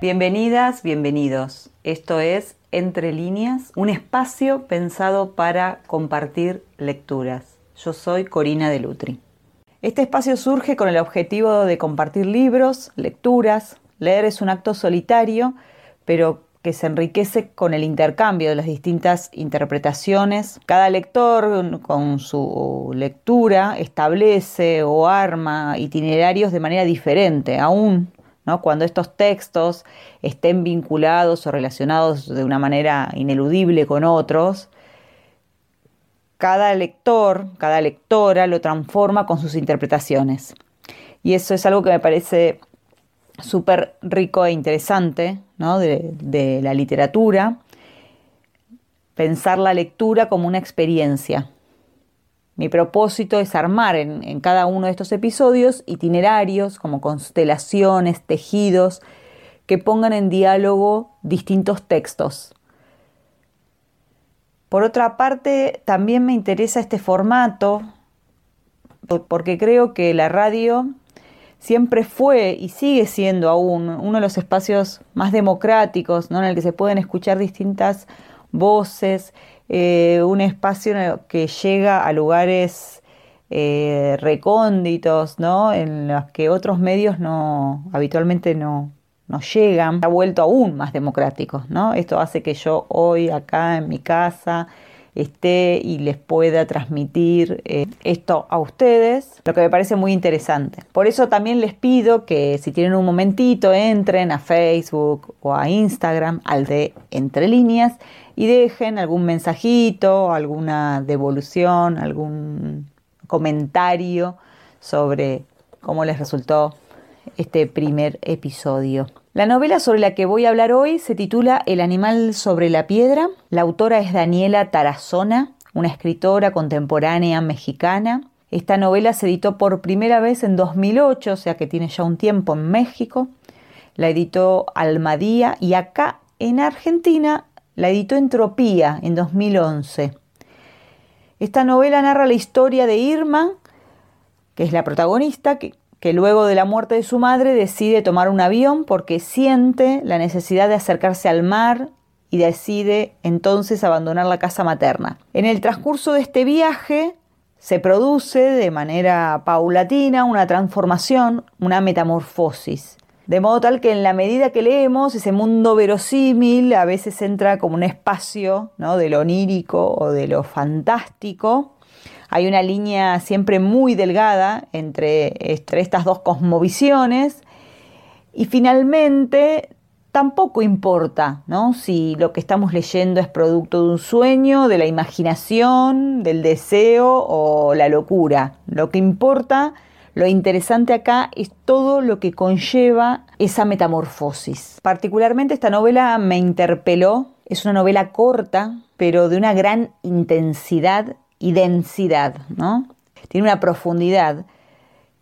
Bienvenidas, bienvenidos. Esto es Entre líneas, un espacio pensado para compartir lecturas. Yo soy Corina de Lutri. Este espacio surge con el objetivo de compartir libros, lecturas. Leer es un acto solitario, pero que se enriquece con el intercambio de las distintas interpretaciones. Cada lector con su lectura establece o arma itinerarios de manera diferente, aún cuando estos textos estén vinculados o relacionados de una manera ineludible con otros, cada lector, cada lectora lo transforma con sus interpretaciones. Y eso es algo que me parece súper rico e interesante de, la literatura, pensar la lectura como una experiencia, mi propósito es armar en, cada uno de estos episodios itinerarios como constelaciones, tejidos, que pongan en diálogo distintos textos. Por otra parte, también me interesa este formato porque creo que la radio siempre fue y sigue siendo aún uno de los espacios más democráticos, ¿no? en el que se pueden escuchar distintas voces, eh, un espacio que llega a lugares eh, recónditos, ¿no? En los que otros medios no habitualmente no, llegan, ha vuelto aún más democrático, ¿no? Esto hace que yo hoy acá en mi casa esté y les pueda transmitir eh, esto a ustedes, lo que me parece muy interesante. Por eso también les pido que si tienen un momentito entren a Facebook o a Instagram, al de Entre Líneas, y dejen algún mensajito, alguna devolución, algún comentario sobre cómo les resultó este primer episodio. La novela sobre la que voy a hablar hoy se titula El animal sobre la piedra. La autora es Daniela Tarazona, una escritora contemporánea mexicana. Esta novela se editó por primera vez en 2008, o sea que tiene ya un tiempo en México. La editó Almadía y acá en Argentina la editó Entropía en 2011. Esta novela narra la historia de Irma, que es la protagonista, que, que, luego de la muerte de su madre decide tomar un avión porque siente la necesidad de acercarse al mar y decide entonces abandonar la casa materna. En el transcurso de este viaje se produce de manera paulatina una transformación, una metamorfosis. De modo tal que en la medida que leemos, ese mundo verosímil a veces entra como un espacio ¿no? de lo onírico o de lo fantástico. Hay una línea siempre muy delgada entre, estas dos cosmovisiones. Y finalmente, tampoco importa ¿no? si lo que estamos leyendo es producto de un sueño, de la imaginación, del deseo o la locura. Lo que importa lo interesante acá es todo lo que conlleva esa metamorfosis. Particularmente esta novela me interpeló. Es una novela corta, pero de una gran intensidad y densidad, ¿no? Tiene una profundidad.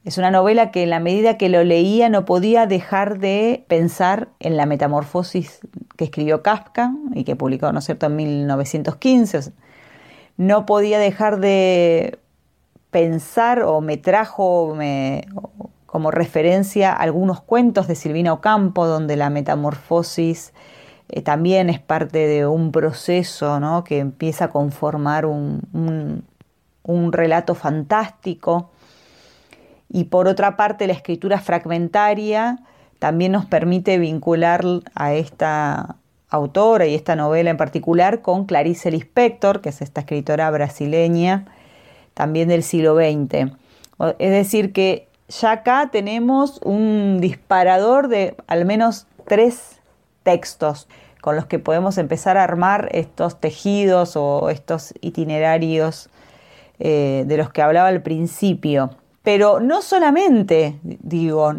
Es una novela que en la medida que lo leía no podía dejar de pensar en la metamorfosis que escribió Kafka y que publicó, ¿no es cierto?, en 1915. No podía dejar de pensar o me trajo como referencia algunos cuentos de Silvina Ocampo, donde la metamorfosis eh, también es parte de un proceso que empieza a conformar un, relato fantástico. Y por otra parte, la escritura fragmentaria también nos permite vincular a esta autora y esta novela en particular con Clarice Lispector, que es esta escritora brasileña también del siglo XX. Es decir, que ya acá tenemos un disparador de al menos tres textos con los que podemos empezar a armar estos tejidos o estos itinerarios eh, de los que hablaba al principio. Pero no solamente, digo,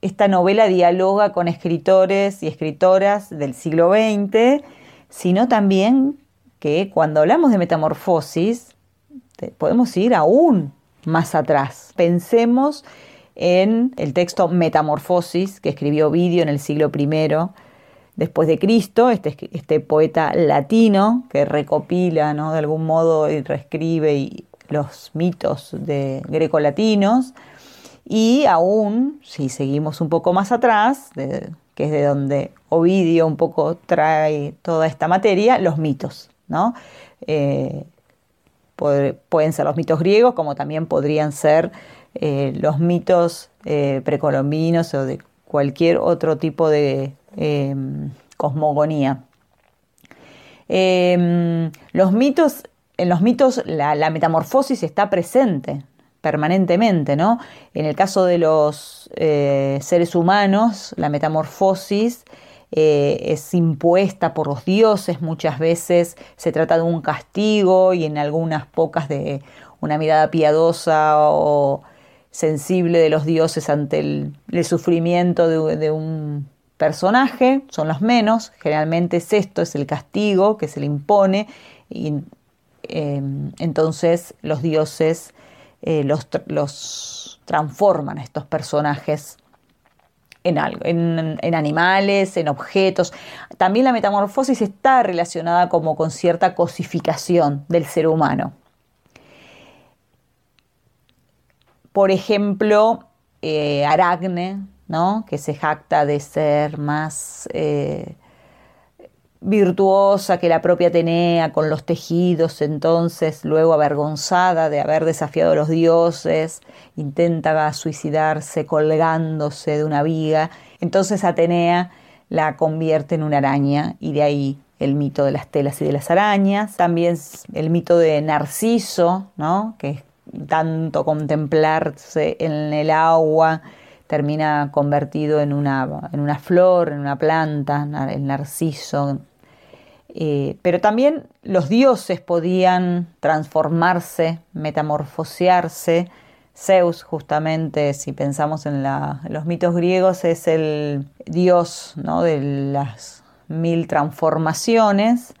esta novela dialoga con escritores y escritoras del siglo XX, sino también que cuando hablamos de metamorfosis, podemos ir aún más atrás. Pensemos en el texto Metamorfosis que escribió Ovidio en el siglo I después de Cristo, este, este poeta latino que recopila ¿no? de algún modo y reescribe los mitos de greco-latinos. Y aún, si seguimos un poco más atrás, que es de donde Ovidio un poco trae toda esta materia, los mitos, ¿no? Eh, pueden ser los mitos griegos, como también podrían ser eh, los mitos eh, precolombinos o de cualquier otro tipo de em, cosmogonía. Em, los mitos, en los mitos la, metamorfosis está presente permanentemente, ¿no? En el caso de los eh, seres humanos, la metamorfosis es impuesta por los dioses, muchas veces se trata de un castigo y en algunas pocas de una mirada piadosa o sensible de los dioses ante el, sufrimiento de, un personaje, son los menos, generalmente es esto, es el castigo que se le impone, y em, entonces los dioses eh, los, los, transforman a estos personajes en algo, en, animales, en objetos. También la metamorfosis está relacionada como con cierta cosificación del ser humano. Por ejemplo, eh, que se jacta de ser más eh, virtuosa que la propia Atenea con los tejidos, entonces luego avergonzada de haber desafiado a los dioses, intenta suicidarse colgándose de una viga, entonces Atenea la convierte en una araña y de ahí el mito de las telas y de las arañas, también el mito de Narciso, ¿no? que es tanto contemplarse en el agua, termina convertido en una, en una flor, en una planta, el narciso. Eh, pero también los dioses podían transformarse, metamorfosearse. Zeus, justamente, si pensamos en, los mitos griegos, es el dios ¿no? de las mil transformaciones.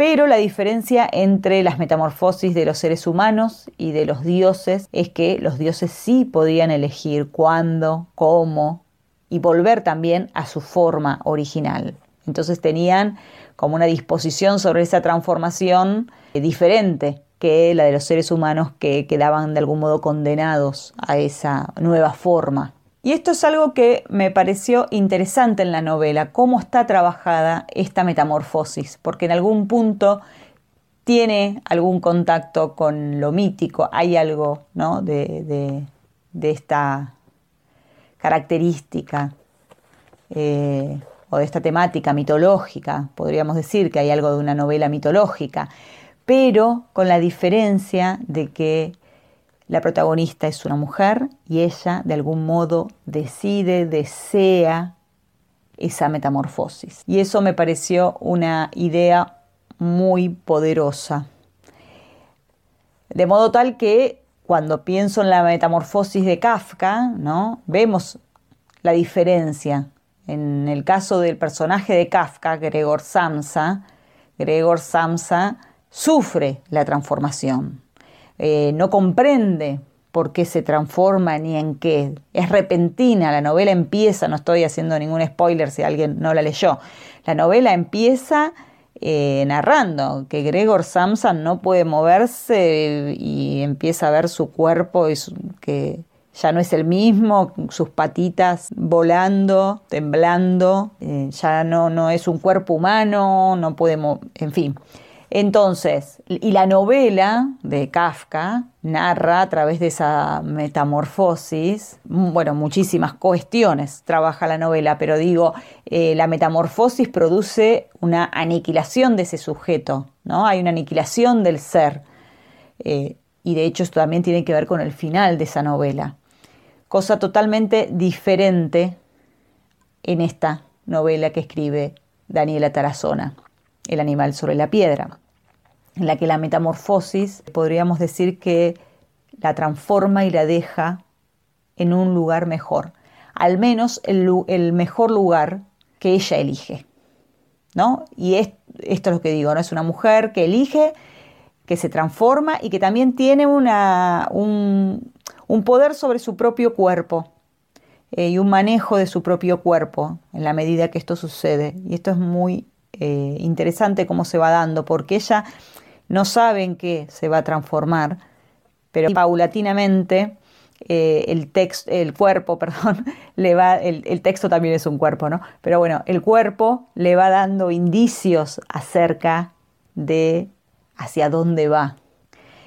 Pero la diferencia entre las metamorfosis de los seres humanos y de los dioses es que los dioses sí podían elegir cuándo, cómo y volver también a su forma original. Entonces tenían como una disposición sobre esa transformación diferente que la de los seres humanos que quedaban de algún modo condenados a esa nueva forma. Y esto es algo que me pareció interesante en la novela, cómo está trabajada esta metamorfosis, porque en algún punto tiene algún contacto con lo mítico, hay algo ¿no? de, esta característica eh, o de esta temática mitológica, podríamos decir que hay algo de una novela mitológica, pero con la diferencia de que la protagonista es una mujer y ella de algún modo decide, desea esa metamorfosis. Y eso me pareció una idea muy poderosa. De modo tal que cuando pienso en la metamorfosis de Kafka, ¿no? vemos la diferencia. En el caso del personaje de Kafka, Gregor Samsa, Gregor Samsa sufre la transformación. Eh, no comprende por qué se transforma ni en qué. Es repentina, la novela empieza, no estoy haciendo ningún spoiler si alguien no la leyó, la novela empieza eh, narrando que Gregor Samsa no puede moverse y empieza a ver su cuerpo que ya no es el mismo, sus patitas volando, temblando, eh, ya no, no es un cuerpo humano, no puede, en fin. Entonces, y la novela de Kafka narra a través de esa metamorfosis, mm, bueno, muchísimas cuestiones trabaja la novela, pero digo, eh, la metamorfosis produce una aniquilación de ese sujeto, ¿no? Hay una aniquilación del ser. Eh, y de hecho esto también tiene que ver con el final de esa novela. Cosa totalmente diferente en esta novela que escribe Daniela Tarazona el animal sobre la piedra, en la que la metamorfosis podríamos decir que la transforma y la deja en un lugar mejor, al menos el, mejor lugar que ella elige. ¿no? Y esto es lo que digo, ¿no? es una mujer que elige, que se transforma y que también tiene una, un, poder sobre su propio cuerpo eh, y un manejo de su propio cuerpo en la medida que esto sucede. Y esto es muy eh, interesante cómo se va dando, porque ella no sabe en qué se va a transformar, pero paulatinamente eh, el, texto, el cuerpo, perdón, le va, el, el, texto también es un cuerpo, ¿no? Pero bueno, el cuerpo le va dando indicios acerca de hacia dónde va.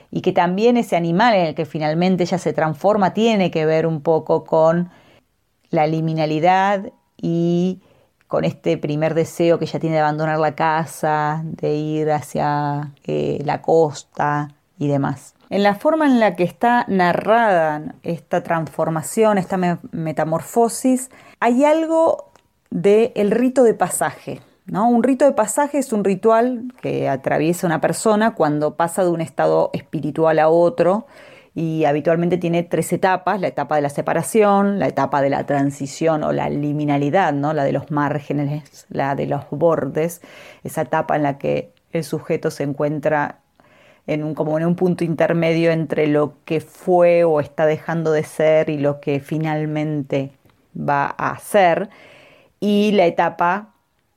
Y que también ese animal en el que finalmente ella se transforma tiene que ver un poco con la liminalidad y con este primer deseo que ella tiene de abandonar la casa, de ir hacia eh, la costa y demás. En la forma en la que está narrada esta transformación, esta metamorfosis, hay algo del rito de pasaje. ¿no? Un rito de pasaje es un ritual que atraviesa una persona cuando pasa de un estado espiritual a otro y habitualmente tiene tres etapas, la etapa de la separación, la etapa de la transición o la liminalidad, ¿no? la de los márgenes, la de los bordes, esa etapa en la que el sujeto se encuentra en un, como en un punto intermedio entre lo que fue o está dejando de ser y lo que finalmente va a ser. Y la etapa,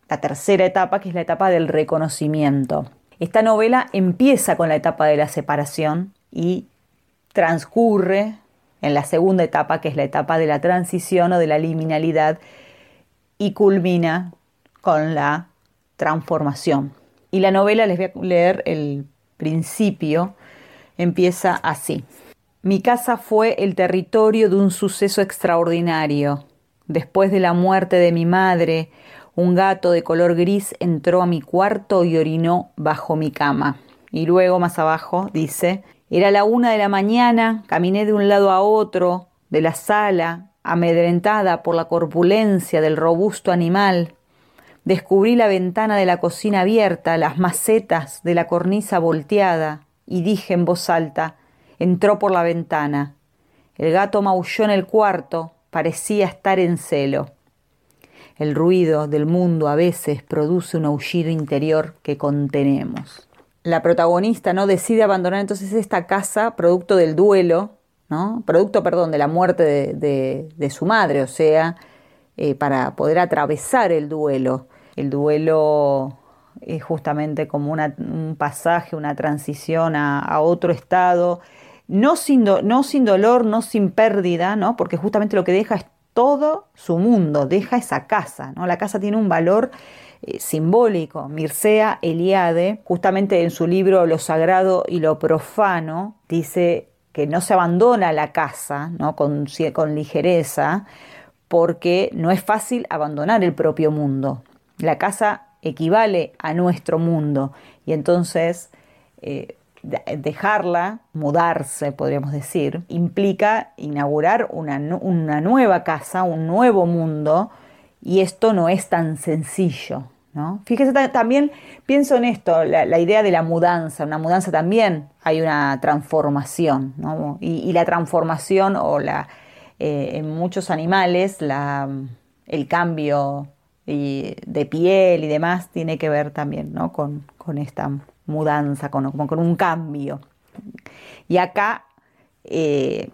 la tercera etapa, que es la etapa del reconocimiento. Esta novela empieza con la etapa de la separación y transcurre en la segunda etapa, que es la etapa de la transición o de la liminalidad, y culmina con la transformación. Y la novela, les voy a leer el principio empieza así. Mi casa fue el territorio de un suceso extraordinario. Después de la muerte de mi madre, un gato de color gris entró a mi cuarto y orinó bajo mi cama. Y luego más abajo dice, era la una de la mañana, caminé de un lado a otro de la sala, amedrentada por la corpulencia del robusto animal. Descubrí la ventana de la cocina abierta, las macetas de la cornisa volteada, y dije en voz alta, entró por la ventana. El gato maulló en el cuarto, parecía estar en celo. El ruido del mundo a veces produce un aullido interior que contenemos. La protagonista no decide abandonar entonces esta casa producto del duelo, ¿no? Producto, perdón, de la muerte de, de, su madre, o sea, eh, para poder atravesar el duelo. El duelo es justamente como un pasaje, una transición a, otro estado, no sin, no sin, dolor, no sin pérdida, ¿no? porque justamente lo que deja es todo su mundo, deja esa casa. ¿no? La casa tiene un valor eh, simbólico. Mircea Eliade, justamente en su libro Lo Sagrado y lo Profano, dice que no se abandona la casa ¿no? con, con ligereza, porque no es fácil abandonar el propio mundo. La casa equivale a nuestro mundo y entonces eh, dejarla, mudarse, podríamos decir, implica inaugurar una, nueva casa, un nuevo mundo y esto no es tan sencillo. ¿no? Fíjese también, pienso en esto, la, idea de la mudanza, una mudanza también hay una transformación ¿no? y, la transformación o la, eh, en muchos animales la, el cambio de piel y demás tiene que ver también ¿no? con, esta mudanza, con, con un cambio. Y acá eh,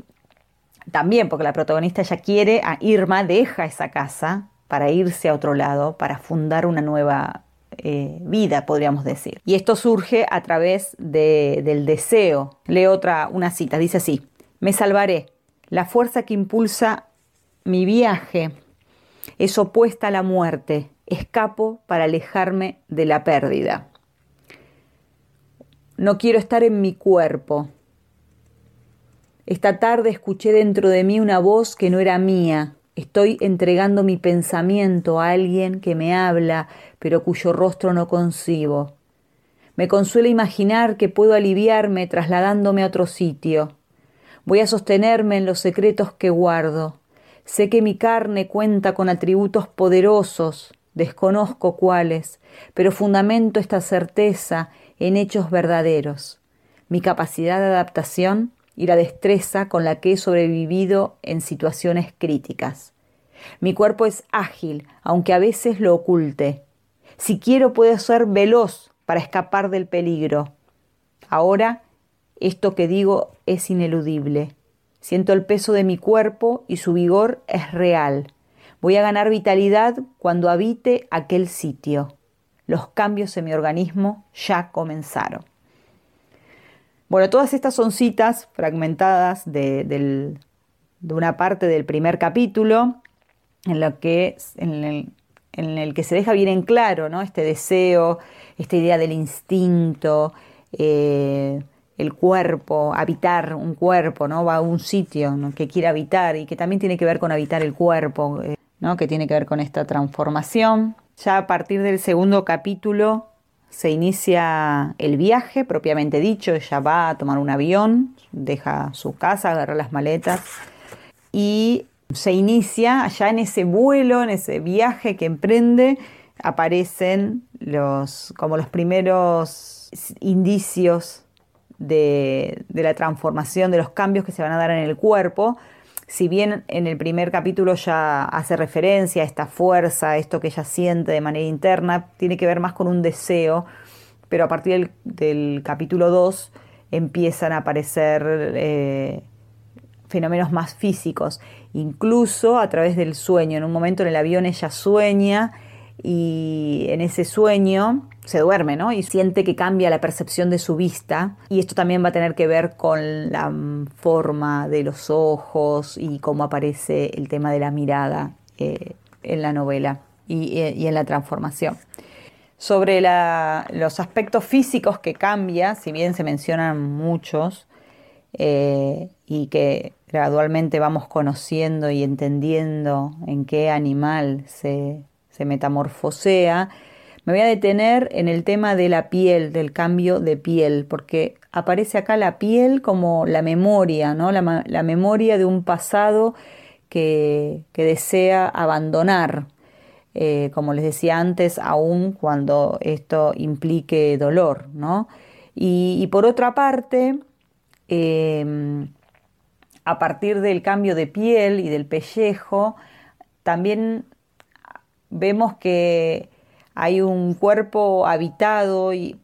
también, porque la protagonista ya quiere, a Irma deja esa casa para irse a otro lado, para fundar una nueva eh, vida, podríamos decir. Y esto surge a través del deseo. Leo otra, una cita, dice así, me salvaré, la fuerza que impulsa mi viaje es opuesta a la muerte, escapo para alejarme de la pérdida. No quiero estar en mi cuerpo. Esta tarde escuché dentro de mí una voz que no era mía. Estoy entregando mi pensamiento a alguien que me habla, pero cuyo rostro no concibo. Me consuela imaginar que puedo aliviarme trasladándome a otro sitio. Voy a sostenerme en los secretos que guardo. Sé que mi carne cuenta con atributos poderosos, desconozco cuáles, pero fundamento esta certeza en hechos verdaderos. Mi capacidad de adaptación y la destreza con la que he sobrevivido en situaciones críticas. Mi cuerpo es ágil, aunque a veces lo oculte. Si quiero puedo ser veloz para escapar del peligro. Ahora, esto que digo es ineludible. Siento el peso de mi cuerpo y su vigor es real. Voy a ganar vitalidad cuando habite aquel sitio. Los cambios en mi organismo ya comenzaron. Bueno, todas estas son citas fragmentadas de una parte del primer capítulo en, que, el, que se deja bien en claro ¿no? este deseo, esta idea del instinto, eh, el cuerpo, habitar un cuerpo, ¿no? va a un sitio que quiere habitar y que también tiene que ver con habitar el cuerpo, eh, ¿no? que tiene que ver con esta transformación. Ya a partir del segundo capítulo se inicia el viaje propiamente dicho, ella va a tomar un avión, deja su casa, agarra las maletas y se inicia ya en ese vuelo, en ese viaje que emprende, aparecen los, como los primeros indicios de, de, la transformación, de los cambios que se van a dar en el cuerpo. Si bien en el primer capítulo ya hace referencia a esta fuerza, a esto que ella siente de manera interna, tiene que ver más con un deseo, pero a partir del, capítulo 2 empiezan a aparecer eh, fenómenos más físicos, incluso a través del sueño. En un momento en el avión ella sueña y en ese sueño se duerme, ¿no? Y siente que cambia la percepción de su vista. Y esto también va a tener que ver con la forma de los ojos y cómo aparece el tema de la mirada eh, en la novela y, eh, y, en la transformación. Sobre los aspectos físicos que cambia, si bien se mencionan muchos, eh, y que gradualmente vamos conociendo y entendiendo en qué animal se, se metamorfosea, me voy a detener en el tema de la piel, del cambio de piel, porque aparece acá la piel como la memoria, ¿no? la, memoria de un pasado que, que desea abandonar, eh, como les decía antes, aún cuando esto implique dolor. ¿no? Y, por otra parte, eh, a partir del cambio de piel y del pellejo, también vemos que hay un cuerpo habitado y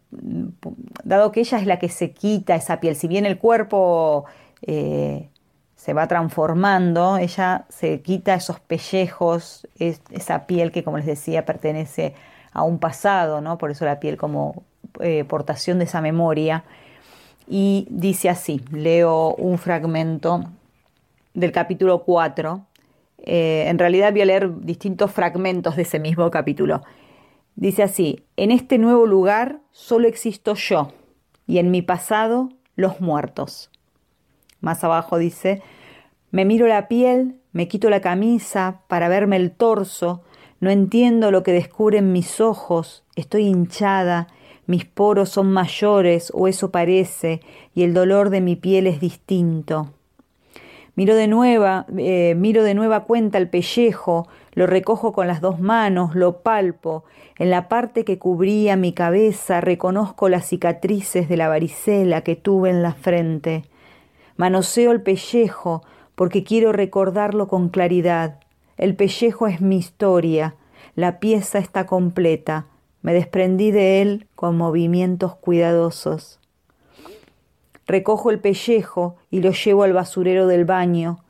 dado que ella es la que se quita esa piel, si bien el cuerpo eh, se va transformando, ella se quita esos pellejos, esa piel que como les decía pertenece a un pasado, ¿no? por eso la piel como eh, portación de esa memoria. Y dice así, leo un fragmento del capítulo 4. Eh, en realidad voy a leer distintos fragmentos de ese mismo capítulo. Dice así, en este nuevo lugar solo existo yo y en mi pasado los muertos. Más abajo dice, me miro la piel, me quito la camisa para verme el torso, no entiendo lo que descubren mis ojos, estoy hinchada, mis poros son mayores o eso parece, y el dolor de mi piel es distinto. Miro de nueva, eh, miro de nueva cuenta el pellejo, lo recojo con las dos manos, lo palpo. En la parte que cubría mi cabeza reconozco las cicatrices de la varicela que tuve en la frente. Manoseo el pellejo porque quiero recordarlo con claridad. El pellejo es mi historia, la pieza está completa. Me desprendí de él con movimientos cuidadosos. Recojo el pellejo y lo llevo al basurero del baño.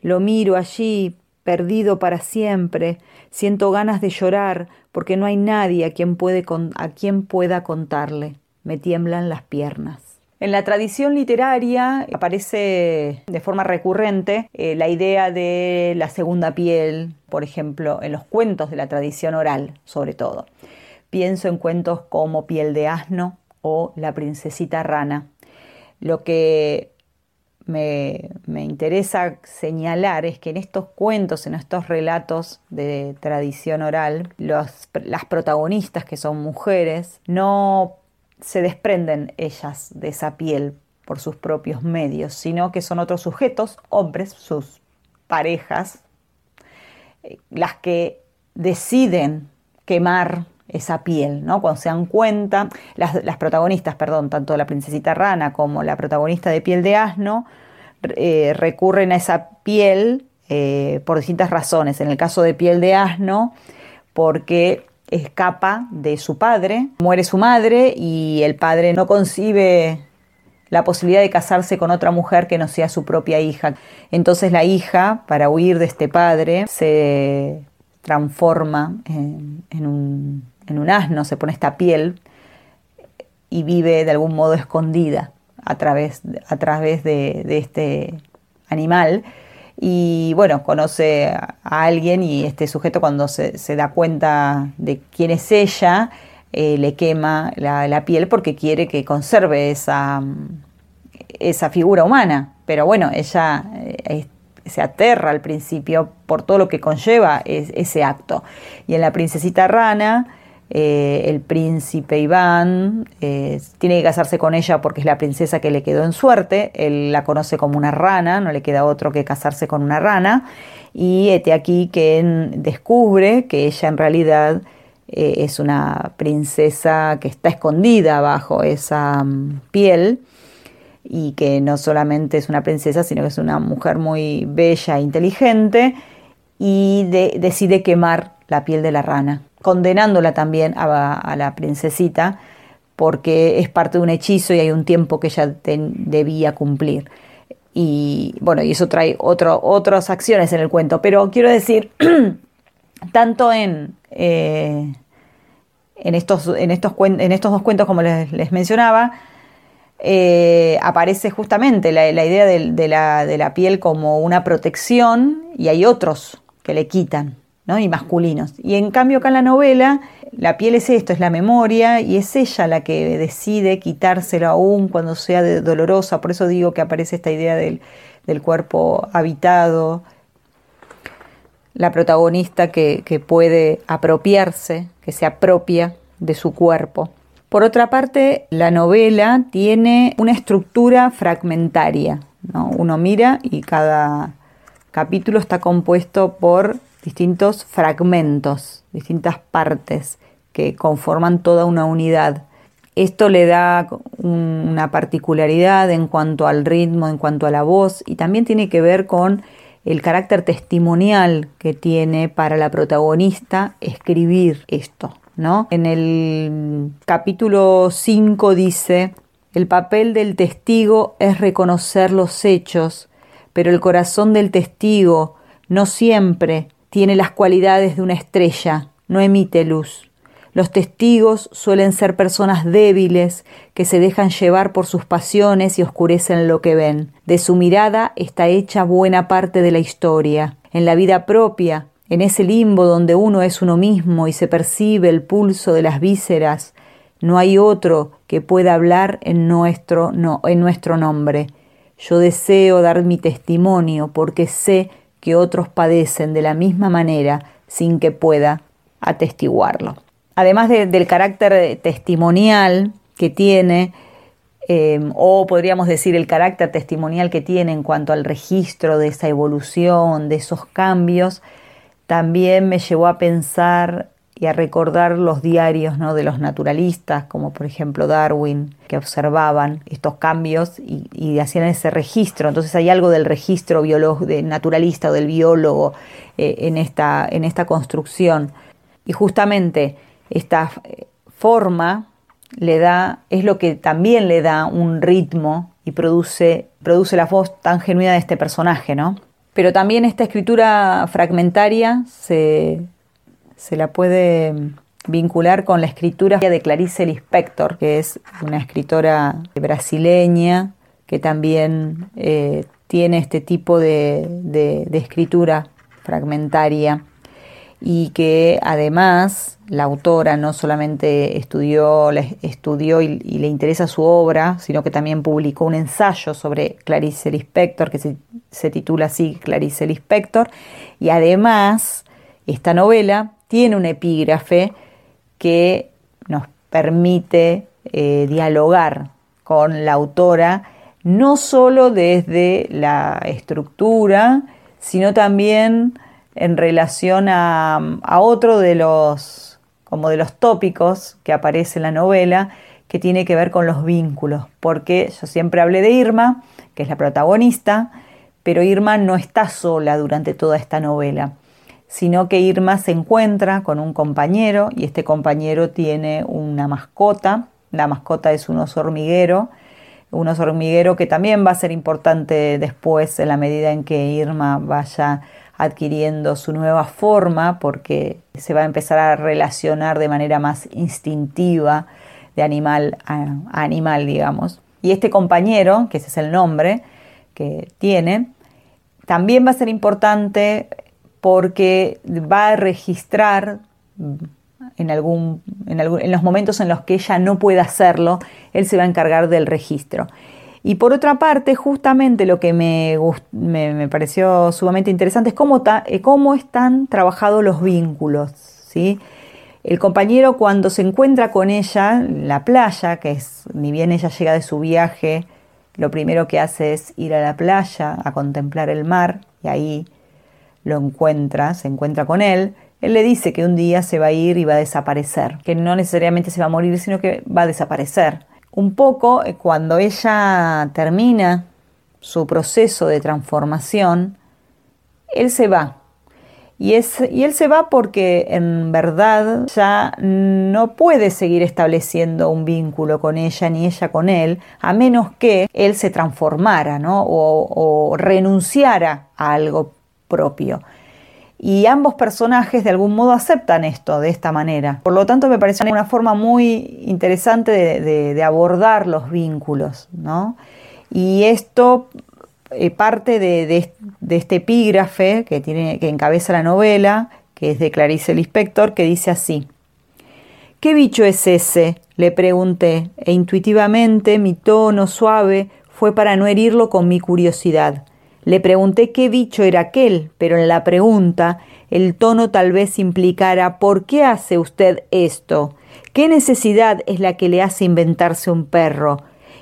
Lo miro allí, perdido para siempre. Siento ganas de llorar porque no hay nadie a quien, pueda contarle. Me tiemblan las piernas. En la tradición literaria aparece de forma recurrente eh, la idea de la segunda piel, por ejemplo, en los cuentos de la tradición oral, sobre todo. Pienso en cuentos como Piel de asno o La princesita rana. Lo que me, interesa señalar es que en estos cuentos, en estos relatos de tradición oral, las protagonistas, que son mujeres, no se desprenden ellas de esa piel por sus propios medios, sino que son otros sujetos, hombres, sus parejas, eh, las que deciden quemar esa piel, ¿no? Cuando se dan cuenta, las, protagonistas, perdón, tanto la princesita rana como la protagonista de piel de asno, eh, recurren a esa piel eh, por distintas razones. En el caso de piel de asno, porque escapa de su padre, muere su madre y el padre no concibe la posibilidad de casarse con otra mujer que no sea su propia hija. Entonces la hija, para huir de este padre, se transforma en un en un asno, se pone esta piel y vive de algún modo escondida a través, a través de, este animal y bueno, conoce a, alguien y este sujeto cuando se, da cuenta de quién es ella, eh, le quema la, piel porque quiere que conserve esa, esa figura humana. Pero bueno, ella eh, se aterra al principio por todo lo que conlleva ese acto. Y en la princesita rana, eh, el príncipe Iván eh, tiene que casarse con ella porque es la princesa que le quedó en suerte. Él la conoce como una rana, no le queda otro que casarse con una rana. Y este aquí que descubre que ella en realidad eh, es una princesa que está escondida bajo esa mm, piel y que no solamente es una princesa, sino que es una mujer muy bella e inteligente y decide quemar la piel de la rana, condenándola también a, la princesita porque es parte de un hechizo y hay un tiempo que ella debía cumplir. Y bueno, y eso trae otras acciones en el cuento. Pero quiero decir, tanto en, eh, en, estos, en, estos, en estos dos cuentos como les mencionaba, eh, aparece justamente la, idea de, la, piel como una protección y hay otros que le quitan, ¿no? Y masculinos. Y en cambio acá en la novela, la piel es esto, es la memoria y es ella la que decide quitárselo aún cuando sea dolorosa. Por eso digo que aparece esta idea del, del cuerpo habitado, la protagonista que, que puede apropiarse, que se apropia de su cuerpo. Por otra parte, la novela tiene una estructura fragmentaria. Uno mira y cada capítulo está compuesto por distintos fragmentos, distintas partes que conforman toda una unidad. Esto le da una particularidad en cuanto al ritmo, en cuanto a la voz y también tiene que ver con el carácter testimonial que tiene para la protagonista escribir esto. En el capítulo 5 dice, el papel del testigo es reconocer los hechos, pero el corazón del testigo no siempre tiene las cualidades de una estrella, no emite luz. Los testigos suelen ser personas débiles que se dejan llevar por sus pasiones y oscurecen lo que ven. De su mirada está hecha buena parte de la historia. En la vida propia, en ese limbo donde uno es uno mismo y se percibe el pulso de las vísceras, no hay otro que pueda hablar en nuestro, no, en nuestro nombre. Yo deseo dar mi testimonio porque sé que otros padecen de la misma manera sin que pueda atestiguarlo. Además del carácter testimonial que tiene, em, o podríamos decir el carácter testimonial que tiene en cuanto al registro de esa evolución, de esos cambios, también me llevó a pensar y a recordar los diarios ¿no? de los naturalistas, como por ejemplo Darwin, que observaban estos cambios y, hacían ese registro. Entonces hay algo del registro biólogo, de naturalista o del biólogo eh, en, esta, en esta construcción. Y justamente esta eh, forma le da, es lo que también le da un ritmo y produce, produce la voz tan genuina de este personaje, ¿no? Pero también esta escritura fragmentaria se, la puede vincular con la escritura de Clarice Lispector, que es una escritora brasileña que también eh, tiene este tipo de escritura fragmentaria y que además la autora no solamente estudió, estudió y, le interesa su obra, sino que también publicó un ensayo sobre Clarice Lispector que se, titula así Clarice Lispector y además esta novela tiene un epígrafe que nos permite eh, dialogar con la autora no solo desde la estructura, sino también en relación a, otro de los, como de los tópicos que aparece en la novela, que tiene que ver con los vínculos, porque yo siempre hablé de Irma, que es la protagonista, pero Irma no está sola durante toda esta novela, sino que Irma se encuentra con un compañero y este compañero tiene una mascota, la mascota es un oso hormiguero, un oso hormiguero que también va a ser importante después en la medida en que Irma vaya adquiriendo su nueva forma porque se va a empezar a relacionar de manera más instintiva de animal a, animal, digamos. Y este compañero, que ese es el nombre que tiene, también va a ser importante porque va a registrar en, algún, en, los momentos en los que ella no pueda hacerlo, él se va a encargar del registro. Y por otra parte, justamente lo que me, me, pareció sumamente interesante es cómo, eh, cómo están trabajados los vínculos. ¿sí? El compañero cuando se encuentra con ella en la playa, que es, ni bien ella llega de su viaje, lo primero que hace es ir a la playa a contemplar el mar y ahí lo encuentra, se encuentra con él. Él le dice que un día se va a ir y va a desaparecer, que no necesariamente se va a morir, sino que va a desaparecer. Un poco eh, cuando ella termina su proceso de transformación, él se va. Y, es, y él se va porque en verdad ya no puede seguir estableciendo un vínculo con ella ni ella con él, a menos que él se transformara ¿no? o, o renunciara a algo propio. Y ambos personajes de algún modo aceptan esto de esta manera. Por lo tanto, me parece una forma muy interesante de, abordar los vínculos. ¿no? Y esto eh, parte de, este epígrafe que, tiene, que encabeza la novela, que es de Clarice Lispector, que dice así. ¿Qué bicho es ese? le pregunté, e intuitivamente mi tono suave fue para no herirlo con mi curiosidad. Le pregunté qué bicho era aquel, pero en la pregunta el tono tal vez implicara ¿por qué hace usted esto? ¿Qué necesidad es la que le hace inventarse un perro?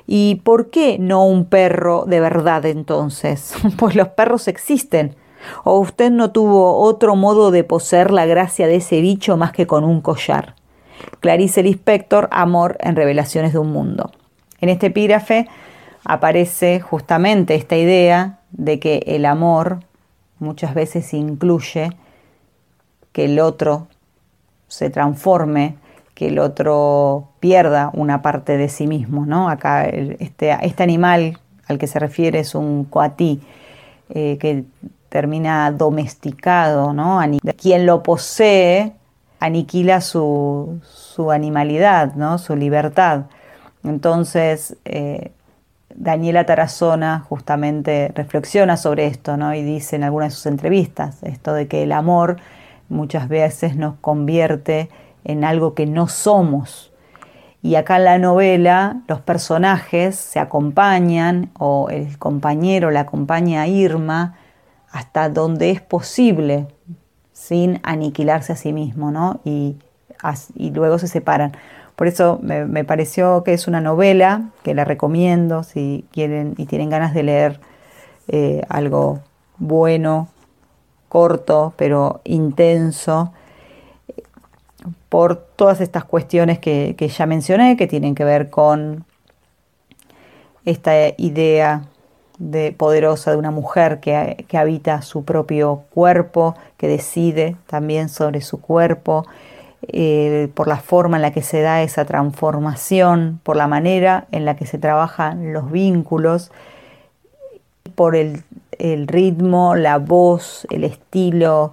¿Y por qué no un perro de verdad entonces? Pues los perros existen. ¿O usted no tuvo otro modo de poseer la gracia de ese bicho más que con un collar? Clarice Lispector, Amor en Revelaciones de un Mundo. En este epígrafe aparece justamente esta idea de que el amor muchas veces incluye que el otro se transforme, que el otro pierda una parte de sí mismo. ¿no? Acá este, este, animal al que se refiere es un coatí eh, que termina domesticado, ¿no? quien lo posee aniquila su, su animalidad, ¿no? su libertad. Entonces, eh, Daniela Tarazona justamente reflexiona sobre esto, ¿no? Y dice en algunas de sus entrevistas esto de que el amor muchas veces nos convierte en algo que no somos. Y acá en la novela los personajes se acompañan o el compañero la acompaña a Irma hasta donde es posible sin aniquilarse a sí mismo, ¿no? Y, y luego se separan. Por eso me, pareció que es una novela que la recomiendo si quieren y tienen ganas de leer eh, algo bueno, corto, pero intenso, por todas estas cuestiones que, ya mencioné, que tienen que ver con esta idea de poderosa de una mujer que, que, habita su propio cuerpo, que decide también sobre su cuerpo, eh, por la forma en la que se da esa transformación, por la manera en la que se trabajan los vínculos, por el, ritmo, la voz, el estilo,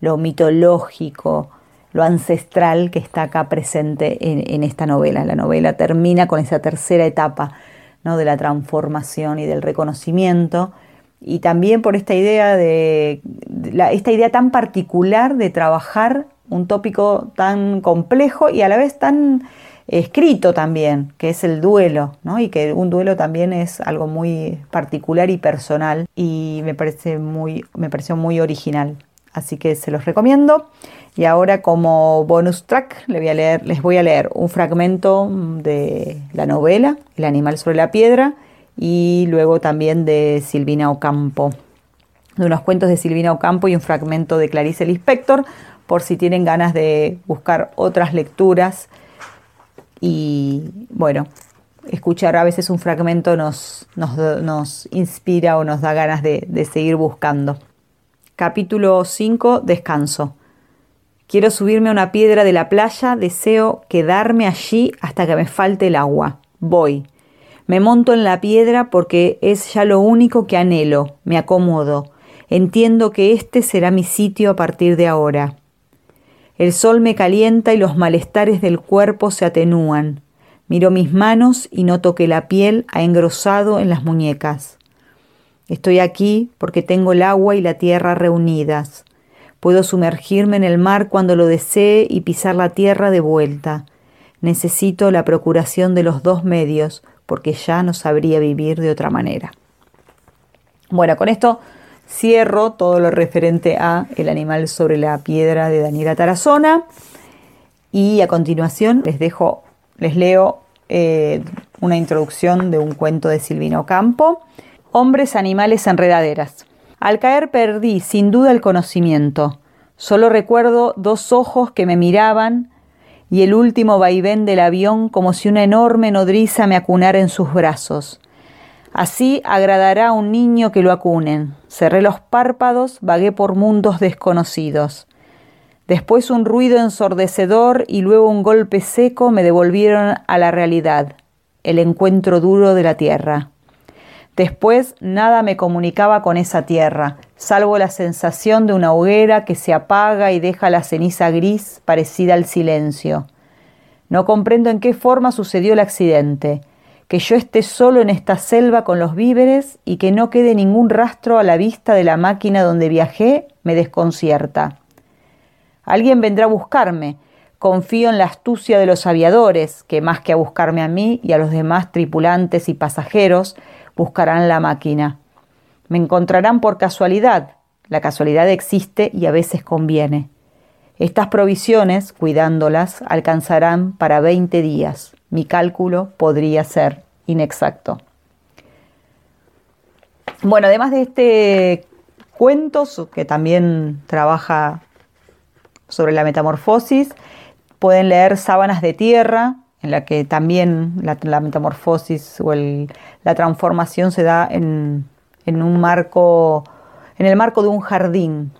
lo mitológico, lo ancestral que está acá presente en, esta novela. La novela termina con esa tercera etapa ¿no? de la transformación y del reconocimiento y también por esta idea de, esta idea tan particular de trabajar un tópico tan complejo y a la vez tan escrito también, que es el duelo. Y que un duelo también es algo muy particular y personal y me parece muy me pareció muy original. Así que se los recomiendo. Y ahora como bonus track les voy a leer, les voy a leer un fragmento de la novela El animal sobre la piedra y luego también de Silvina Ocampo, de unos cuentos de Silvina Ocampo y un fragmento de Clarice Lispector por si tienen ganas de buscar otras lecturas y bueno, escuchar a veces un fragmento nos, nos, inspira o nos da ganas de, de seguir buscando. Capítulo 5. Descanso. Quiero subirme a una piedra de la playa, deseo quedarme allí hasta que me falte el agua. Voy. Me monto en la piedra porque es ya lo único que anhelo. Me acomodo. Entiendo que este será mi sitio a partir de ahora. El sol me calienta y los malestares del cuerpo se atenúan. Miro mis manos y noto que la piel ha engrosado en las muñecas. Estoy aquí porque tengo el agua y la tierra reunidas. Puedo sumergirme en el mar cuando lo desee y pisar la tierra de vuelta. Necesito la procuración de los dos medios porque ya no sabría vivir de otra manera. Bueno, con esto cierro todo lo referente a El animal sobre la piedra de Daniela Tarazona y a continuación les dejo, les leo eh, una introducción de un cuento de Silvino Campo, Hombres, animales, enredaderas. Al caer perdí sin duda el conocimiento. Solo recuerdo dos ojos que me miraban y el último vaivén del avión como si una enorme nodriza me acunara en sus brazos. Así agradará a un niño que lo acunen. Cerré los párpados, vagué por mundos desconocidos. Después un ruido ensordecedor y luego un golpe seco me devolvieron a la realidad, el encuentro duro de la tierra. Después nada me comunicaba con esa tierra, salvo la sensación de una hoguera que se apaga y deja la ceniza gris parecida al silencio. No comprendo en qué forma sucedió el accidente que yo esté solo en esta selva con los víveres y que no quede ningún rastro a la vista de la máquina donde viajé me desconcierta. Alguien vendrá a buscarme. Confío en la astucia de los aviadores, que más que a buscarme a mí y a los demás tripulantes y pasajeros, buscarán la máquina. Me encontrarán por casualidad. La casualidad existe y a veces conviene. Estas provisiones, cuidándolas, alcanzarán para veinte días mi cálculo podría ser inexacto. Bueno, además de este cuento, que también trabaja sobre la metamorfosis, pueden leer Sábanas de Tierra, en la que también la, metamorfosis o la transformación se da en, en un marco, en el marco de un jardín.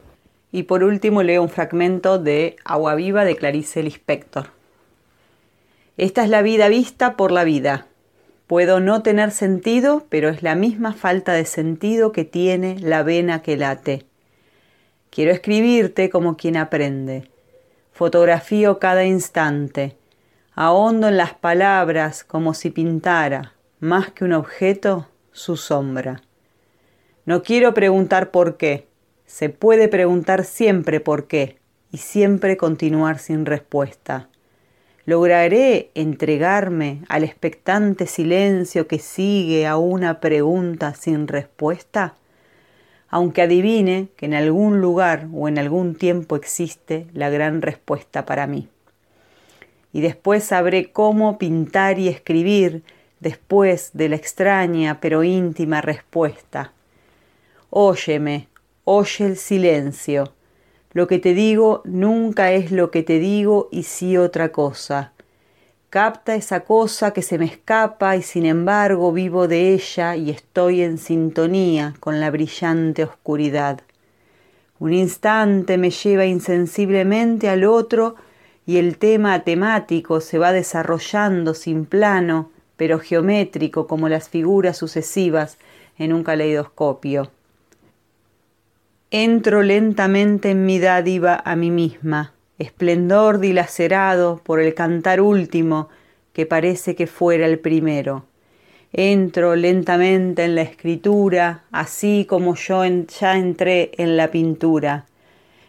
Y por último leo un fragmento de Agua Viva de Clarice Lispector. Esta es la vida vista por la vida. Puedo no tener sentido, pero es la misma falta de sentido que tiene la vena que late. Quiero escribirte como quien aprende. Fotografío cada instante. Ahondo en las palabras como si pintara, más que un objeto, su sombra. No quiero preguntar por qué. Se puede preguntar siempre por qué y siempre continuar sin respuesta. ¿Lograré entregarme al expectante silencio que sigue a una pregunta sin respuesta? Aunque adivine que en algún lugar o en algún tiempo existe la gran respuesta para mí. Y después sabré cómo pintar y escribir después de la extraña pero íntima respuesta. Óyeme, oye el silencio lo que te digo nunca es lo que te digo y sí otra cosa. Capta esa cosa que se me escapa y sin embargo vivo de ella y estoy en sintonía con la brillante oscuridad. Un instante me lleva insensiblemente al otro y el tema temático se va desarrollando sin plano, pero geométrico como las figuras sucesivas en un caleidoscopio. Entro lentamente en mi dádiva a mí misma, esplendor dilacerado por el cantar último que parece que fuera el primero. Entro lentamente en la escritura, así como yo ya entré en la pintura.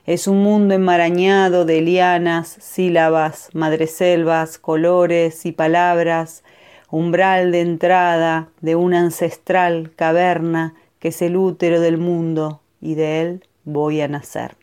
Es un mundo enmarañado de lianas, sílabas, madreselvas, colores y palabras, umbral de entrada de una ancestral caverna que es el útero del mundo, y de él voy a nacer.